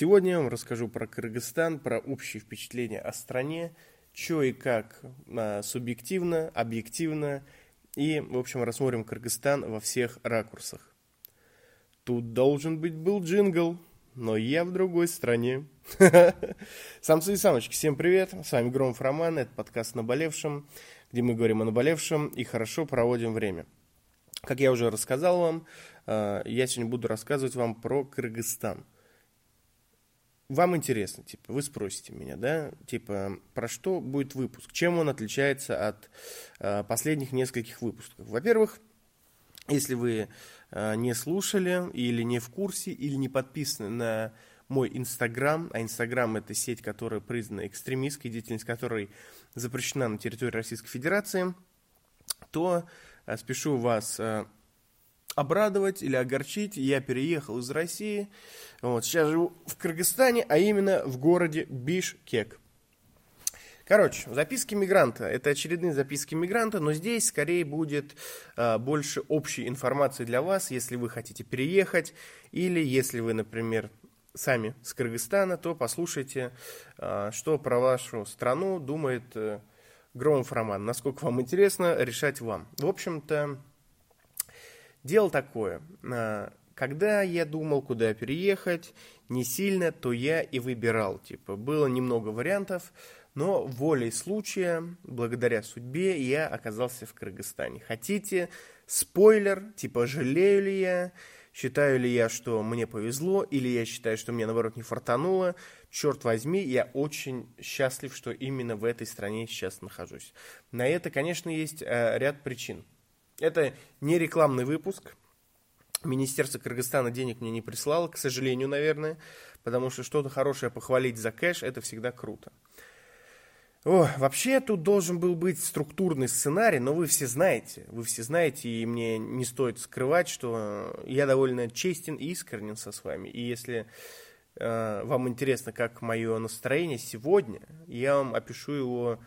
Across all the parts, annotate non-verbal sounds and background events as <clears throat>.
Сегодня я вам расскажу про Кыргызстан, про общие впечатления о стране, что и как а, субъективно, объективно, и, в общем, рассмотрим Кыргызстан во всех ракурсах. Тут должен быть был джингл, но я в другой стране. Самцы и самочки, всем привет, с вами Громов Роман, это подкаст «Наболевшем», где мы говорим о наболевшем и хорошо проводим время. Как я уже рассказал вам, а, я сегодня буду рассказывать вам про Кыргызстан – вам интересно, типа, вы спросите меня, да, типа, про что будет выпуск, чем он отличается от э, последних нескольких выпусков. Во-первых, если вы э, не слушали или не в курсе, или не подписаны на мой Инстаграм, а Инстаграм это сеть, которая признана экстремистской, деятельность которой запрещена на территории Российской Федерации, то э, спешу вас э, обрадовать или огорчить. Я переехал из России. Вот, сейчас живу в Кыргызстане, а именно в городе Бишкек. Короче, записки мигранта. Это очередные записки мигранта, но здесь скорее будет а, больше общей информации для вас, если вы хотите переехать, или если вы, например, сами с Кыргызстана, то послушайте, а, что про вашу страну думает а, Громов Роман. Насколько вам интересно, решать вам. В общем-то, Дело такое, а, когда я думал, куда переехать, не сильно, то я и выбирал. Типа, было немного вариантов, но волей случая, благодаря судьбе, я оказался в Кыргызстане. Хотите спойлер, типа, жалею ли я, считаю ли я, что мне повезло, или я считаю, что мне, наоборот, не фартануло, черт возьми, я очень счастлив, что именно в этой стране сейчас нахожусь. На это, конечно, есть э, ряд причин. Это не рекламный выпуск. Министерство Кыргызстана денег мне не прислало, к сожалению, наверное, потому что что-то хорошее похвалить за кэш – это всегда круто. О, вообще тут должен был быть структурный сценарий, но вы все знаете, вы все знаете, и мне не стоит скрывать, что я довольно честен и искренен со вами. И если э, вам интересно, как мое настроение сегодня, я вам опишу его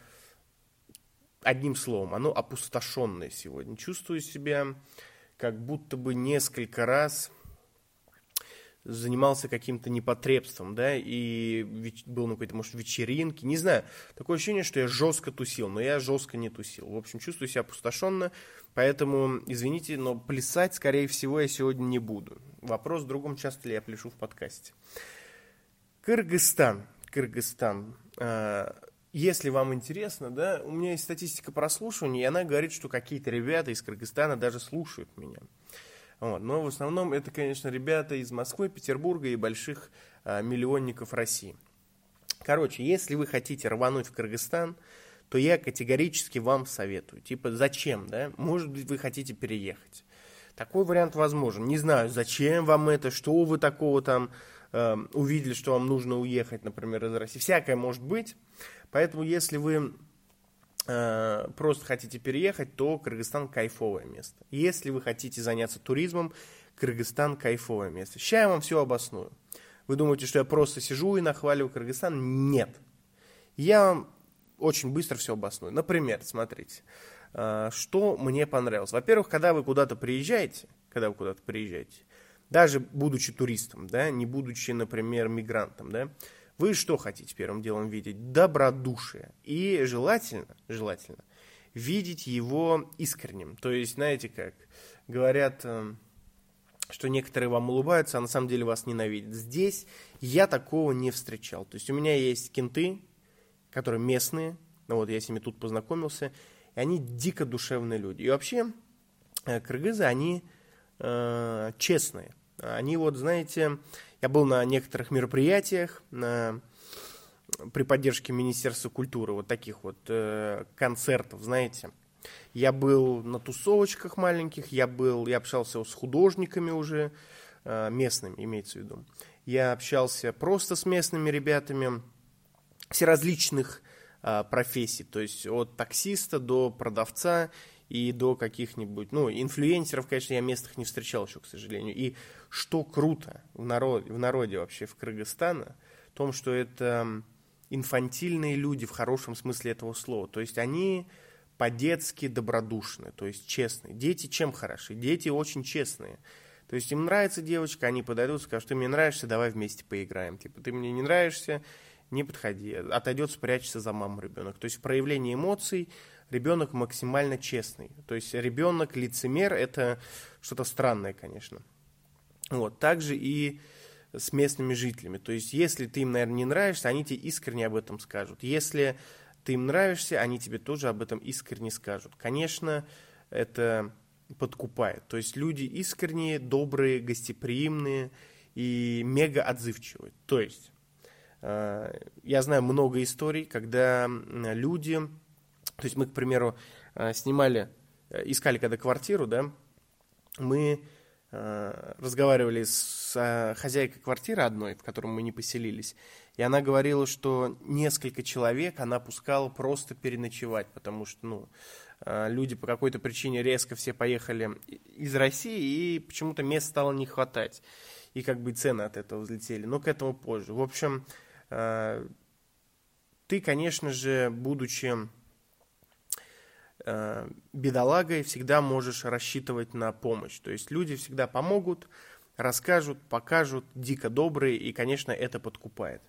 одним словом, оно опустошенное сегодня. Чувствую себя как будто бы несколько раз занимался каким-то непотребством, да, и был на какой-то, может, вечеринке, не знаю. Такое ощущение, что я жестко тусил, но я жестко не тусил. В общем, чувствую себя опустошенно, поэтому, извините, но плясать, скорее всего, я сегодня не буду. Вопрос в другом, часто ли я пляшу в подкасте. Кыргызстан. Кыргызстан. Если вам интересно, да, у меня есть статистика прослушивания, и она говорит, что какие-то ребята из Кыргызстана даже слушают меня. Вот. Но в основном это, конечно, ребята из Москвы, Петербурга и больших а, миллионников России. Короче, если вы хотите рвануть в Кыргызстан, то я категорически вам советую. Типа, зачем, да? Может быть, вы хотите переехать. Такой вариант возможен. Не знаю, зачем вам это, что вы такого там э, увидели, что вам нужно уехать, например, из России. Всякое может быть. Поэтому, если вы э, просто хотите переехать, то Кыргызстан кайфовое место. Если вы хотите заняться туризмом, Кыргызстан кайфовое место. Сейчас я вам все обосную. Вы думаете, что я просто сижу и нахваливаю Кыргызстан? Нет. Я вам очень быстро все обосную. Например, смотрите, э, что мне понравилось. Во-первых, когда вы куда-то приезжаете, когда вы куда-то приезжаете, даже будучи туристом, да, не будучи, например, мигрантом, да, вы что хотите первым делом видеть? Добродушие. И желательно, желательно, видеть его искренним. То есть, знаете как, говорят, э, что некоторые вам улыбаются, а на самом деле вас ненавидят. Здесь я такого не встречал. То есть у меня есть кенты, которые местные, ну вот я с ними тут познакомился, и они дико душевные люди. И вообще, э, кыргызы, они э, честные. Они вот, знаете, я был на некоторых мероприятиях на, при поддержке Министерства культуры, вот таких вот э, концертов, знаете. Я был на тусовочках маленьких, я был, я общался с художниками уже, э, местными, имеется в виду. Я общался просто с местными ребятами всеразличных э, профессий, то есть от таксиста до продавца и до каких-нибудь, ну, инфлюенсеров, конечно, я местных не встречал еще, к сожалению. И что круто в народе, в народе вообще в Кыргызстане, в том, что это инфантильные люди в хорошем смысле этого слова. То есть они по-детски добродушны, то есть честные. Дети чем хороши? Дети очень честные. То есть им нравится девочка, они подойдут, скажут, ты мне нравишься, давай вместе поиграем. Типа, ты мне не нравишься, не подходи. Отойдет, спрячется за маму ребенок. То есть в проявлении эмоций ребенок максимально честный. То есть ребенок лицемер это что-то странное, конечно. Вот. Также и с местными жителями. То есть если ты им, наверное, не нравишься, они тебе искренне об этом скажут. Если ты им нравишься, они тебе тоже об этом искренне скажут. Конечно, это подкупает. То есть люди искренние, добрые, гостеприимные и мега отзывчивые. То есть э, я знаю много историй, когда люди, то есть мы, к примеру, э, снимали, э, искали когда квартиру, да, мы разговаривали с хозяйкой квартиры одной, в которой мы не поселились, и она говорила, что несколько человек она пускала просто переночевать, потому что, ну, а, люди по какой-то причине резко все поехали из России, и почему-то мест стало не хватать. И как бы цены от этого взлетели. Но к этому позже. В общем, ты, конечно же, будучи бедолагой, всегда можешь рассчитывать на помощь. То есть люди всегда помогут, расскажут, покажут, дико добрые, и, конечно, это подкупает.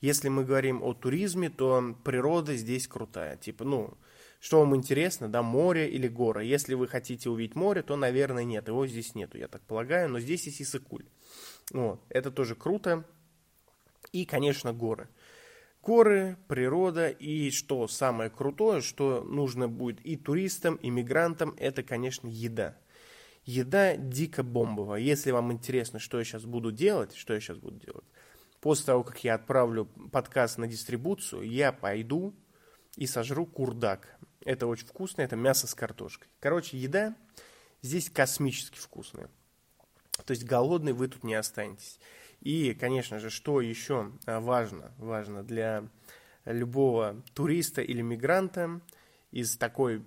Если мы говорим о туризме, то природа здесь крутая. Типа, ну, что вам интересно, да, море или горы? Если вы хотите увидеть море, то, наверное, нет. Его здесь нету, я так полагаю, но здесь есть Исыкуль. Вот, это тоже круто. И, конечно, горы. Горы, природа и что самое крутое, что нужно будет и туристам, и мигрантам, это, конечно, еда. Еда дико бомбовая. Если вам интересно, что я сейчас буду делать, что я сейчас буду делать, после того, как я отправлю подкаст на дистрибуцию, я пойду и сожру курдак. Это очень вкусно, это мясо с картошкой. Короче, еда здесь космически вкусная. То есть голодный вы тут не останетесь. И, конечно же, что еще а, важно, важно для любого туриста или мигранта из такой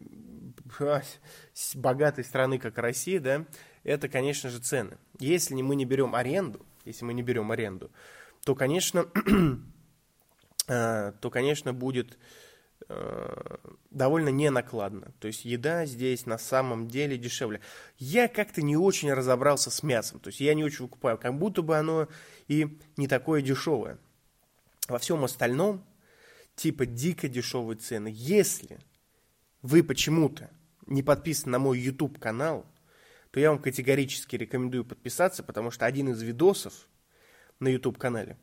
богатой страны, как Россия, да, это, конечно же, цены. Если мы не берем аренду, если мы не берем аренду, то, конечно, <clears throat> а, то, конечно, будет довольно ненакладно. То есть еда здесь на самом деле дешевле. Я как-то не очень разобрался с мясом. То есть я не очень выкупаю. Как будто бы оно и не такое дешевое. Во всем остальном типа дико дешевые цены. Если вы почему-то не подписаны на мой YouTube канал, то я вам категорически рекомендую подписаться, потому что один из видосов на YouTube канале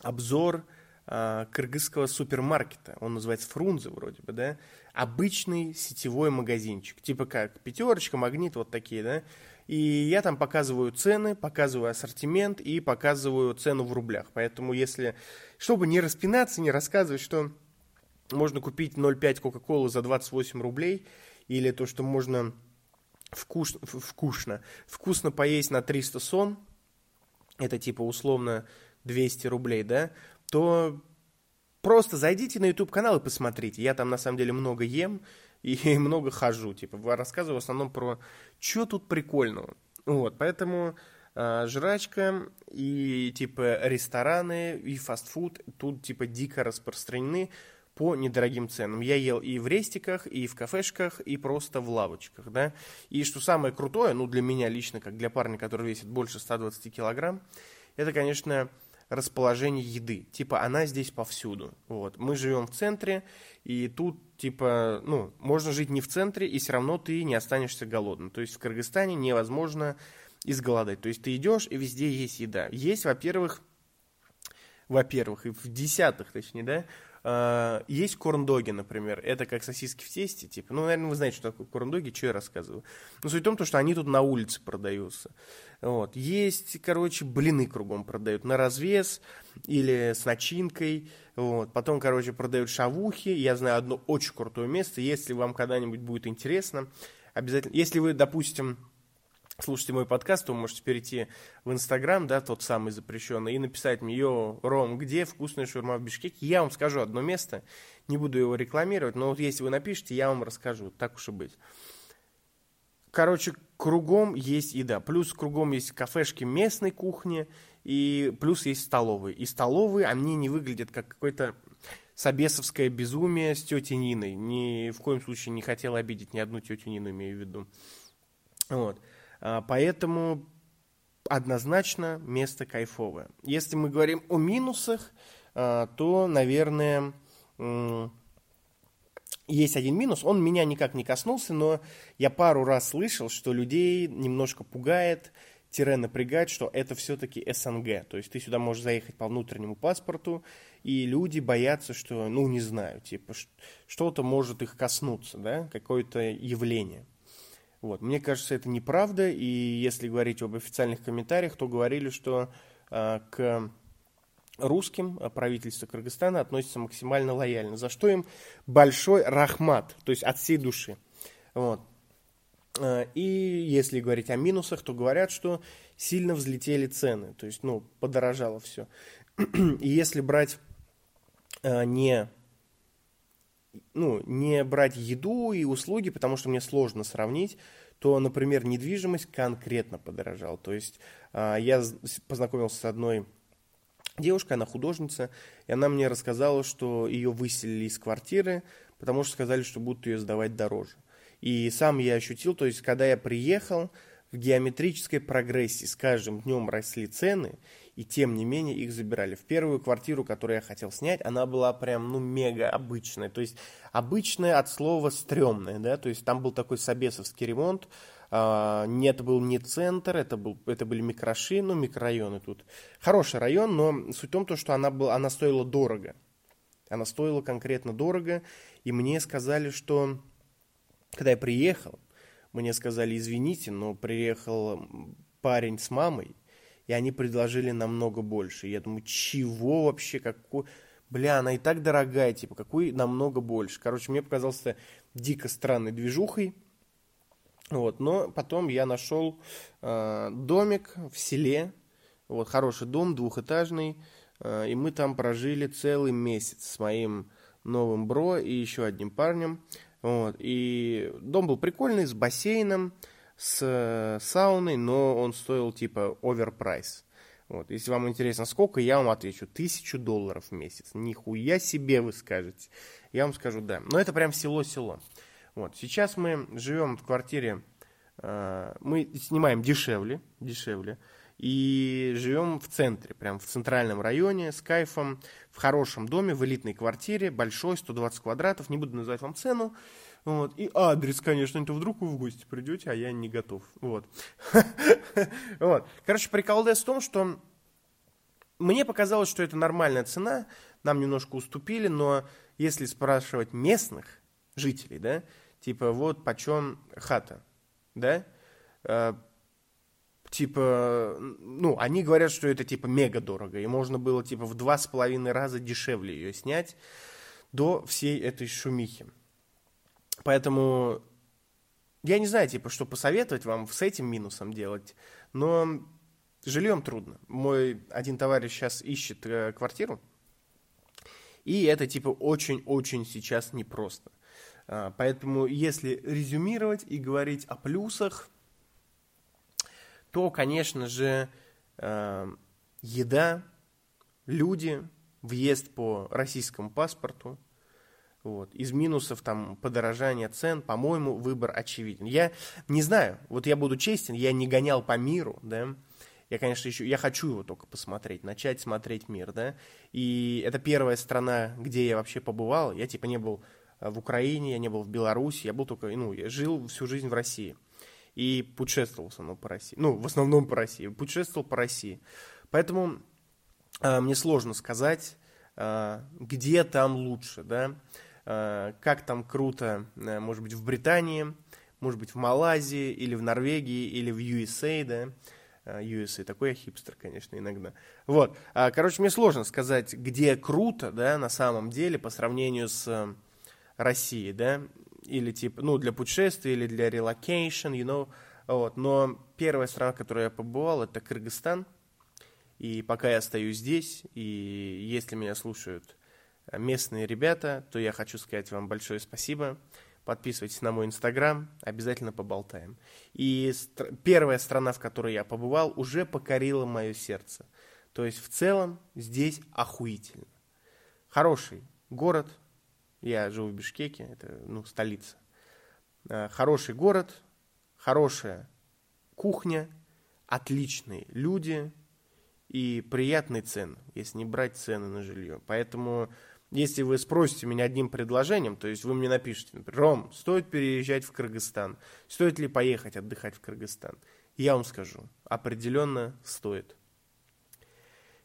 обзор э, кыргызского супермаркета. Он называется Фрунзе вроде бы, да? Обычный сетевой магазинчик. Типа как пятерочка, магнит, вот такие, да? И я там показываю цены, показываю ассортимент и показываю цену в рублях. Поэтому если, чтобы не распинаться, не рассказывать, что можно купить 0,5 Кока-Колы за 28 рублей, или то, что можно вкус, вкусно, вкусно поесть на 300 сон, это типа условно 200 рублей, да, то просто зайдите на YouTube канал и посмотрите. Я там на самом деле много ем и <laughs> много хожу. Типа рассказываю в основном про что тут прикольного. Вот, поэтому э, жрачка и типа рестораны и фастфуд тут типа дико распространены по недорогим ценам. Я ел и в рестиках, и в кафешках, и просто в лавочках, да. И что самое крутое, ну для меня лично, как для парня, который весит больше 120 килограмм, это, конечно, расположение еды. Типа, она здесь повсюду. Вот. Мы живем в центре, и тут, типа, ну, можно жить не в центре, и все равно ты не останешься голодным. То есть в Кыргызстане невозможно изголодать. То есть ты идешь, и везде есть еда. Есть, во-первых, во-первых, и в десятых, точнее, да, Uh, есть корндоги, например. Это как сосиски в тесте, типа. Ну, наверное, вы знаете, что такое корндоги, что я рассказываю. Но суть в том, что они тут на улице продаются. Вот. Есть, короче, блины кругом продают на развес или с начинкой. Вот. Потом, короче, продают шавухи. Я знаю одно очень крутое место. Если вам когда-нибудь будет интересно, обязательно... Если вы, допустим, слушаете мой подкаст, то вы можете перейти в Инстаграм, да, тот самый запрещенный, и написать мне, йо, Ром, где вкусная шаурма в Бишкеке? Я вам скажу одно место, не буду его рекламировать, но вот если вы напишите, я вам расскажу, так уж и быть. Короче, кругом есть еда. Плюс кругом есть кафешки местной кухни, и плюс есть столовые. И столовые, они не выглядят как какое-то собесовское безумие с тетей Ниной. Ни в коем случае не хотел обидеть ни одну тетю Нину, имею в виду. Вот. А, поэтому однозначно место кайфовое. Если мы говорим о минусах, а, то, наверное, есть один минус. Он меня никак не коснулся, но я пару раз слышал, что людей немножко пугает, тире напрягает, что это все-таки СНГ. То есть ты сюда можешь заехать по внутреннему паспорту, и люди боятся, что, ну, не знаю, типа, что-то может их коснуться, да, какое-то явление. Вот. Мне кажется, это неправда, и если говорить об официальных комментариях, то говорили, что э, к русским правительство Кыргызстана относится максимально лояльно, за что им большой рахмат, то есть от всей души. Вот. А, и если говорить о минусах, то говорят, что сильно взлетели цены, то есть, ну, подорожало все. <clears throat> И если брать а, не ну, не брать еду и услуги, потому что мне сложно сравнить, то, например, недвижимость конкретно подорожала. То есть а, я познакомился с одной девушкой, она художница, и она мне рассказала, что ее выселили из квартиры, потому что сказали, что будут ее сдавать дороже. И сам я ощутил, то есть когда я приехал, в геометрической прогрессии с каждым днем росли цены, и тем не менее их забирали. В первую квартиру, которую я хотел снять, она была прям, ну, мега обычная. То есть обычная от слова стрёмная, да, то есть там был такой собесовский ремонт, а, не, это был не центр, это, был, это были микроши, ну, микрорайоны тут. Хороший район, но суть в том, то, что она, была, она стоила дорого. Она стоила конкретно дорого, и мне сказали, что когда я приехал, мне сказали, извините, но приехал парень с мамой, и они предложили намного больше. Я думаю, чего вообще, какой... Бля, она и так дорогая, типа, какой намного больше. Короче, мне показалось это дико странной движухой. Вот, но потом я нашел э, домик в селе, вот, хороший дом, двухэтажный, э, и мы там прожили целый месяц с моим новым бро и еще одним парнем. Вот, и дом был прикольный, с бассейном, с э, сауной, но он стоил типа оверпрайс. Вот. Если вам интересно, сколько, я вам отвечу. Тысячу долларов в месяц. Нихуя себе вы скажете. Я вам скажу, да. Но это прям село-село. Вот. Сейчас мы живем в квартире, э, мы снимаем дешевле, дешевле. И живем в центре, прям в центральном районе, с кайфом, в хорошем доме, в элитной квартире, большой, 120 квадратов. Не буду называть вам цену. Вот. И адрес, конечно, то вдруг вы в гости придете, а я не готов. Вот. <laughs> вот. Короче, прикол в том, что мне показалось, что это нормальная цена, нам немножко уступили, но если спрашивать местных жителей, да, типа вот почем хата, да, э, типа, ну, они говорят, что это типа мега дорого, и можно было типа в два с половиной раза дешевле ее снять до всей этой шумихи. Поэтому я не знаю, типа, что посоветовать вам с этим минусом делать, но жильем трудно. Мой один товарищ сейчас ищет э, квартиру, и это, типа, очень-очень сейчас непросто. А, поэтому, если резюмировать и говорить о плюсах, то, конечно же, э, еда, люди, въезд по российскому паспорту, вот. Из минусов там подорожание цен, по-моему, выбор очевиден. Я не знаю, вот я буду честен, я не гонял по миру, да, я, конечно, еще, я хочу его только посмотреть, начать смотреть мир, да, и это первая страна, где я вообще побывал, я типа не был э, в Украине, я не был в Беларуси, я был только, ну, я жил всю жизнь в России и путешествовал в основном по России, ну, в основном по России, путешествовал по России, поэтому э, мне сложно сказать, э, где там лучше, да, Э, как там круто, э, может быть, в Британии, может быть, в Малайзии, или в Норвегии, или в USA, да, USA, такой я хипстер, конечно, иногда. Вот, короче, мне сложно сказать, где круто, да, на самом деле, по сравнению с Россией, да, или типа, ну, для путешествий, или для relocation, you know, вот, но первая страна, в которой я побывал, это Кыргызстан, и пока я стою здесь, и если меня слушают местные ребята, то я хочу сказать вам большое спасибо. Подписывайтесь на мой инстаграм, обязательно поболтаем. И стр- первая страна, в которой я побывал, уже покорила мое сердце. То есть в целом здесь охуительно. Хороший город. Я живу в Бишкеке, это ну, столица. Э, хороший город, хорошая кухня, отличные люди и приятные цены, если не брать цены на жилье. Поэтому, если вы спросите меня одним предложением, то есть вы мне напишите, например, Ром, стоит переезжать в Кыргызстан, стоит ли поехать отдыхать в Кыргызстан? Я вам скажу, определенно стоит.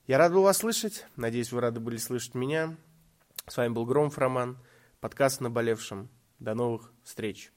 Я рад был вас слышать, надеюсь, вы рады были слышать меня. С вами был Громов Роман, подкаст «Наболевшим». До новых встреч!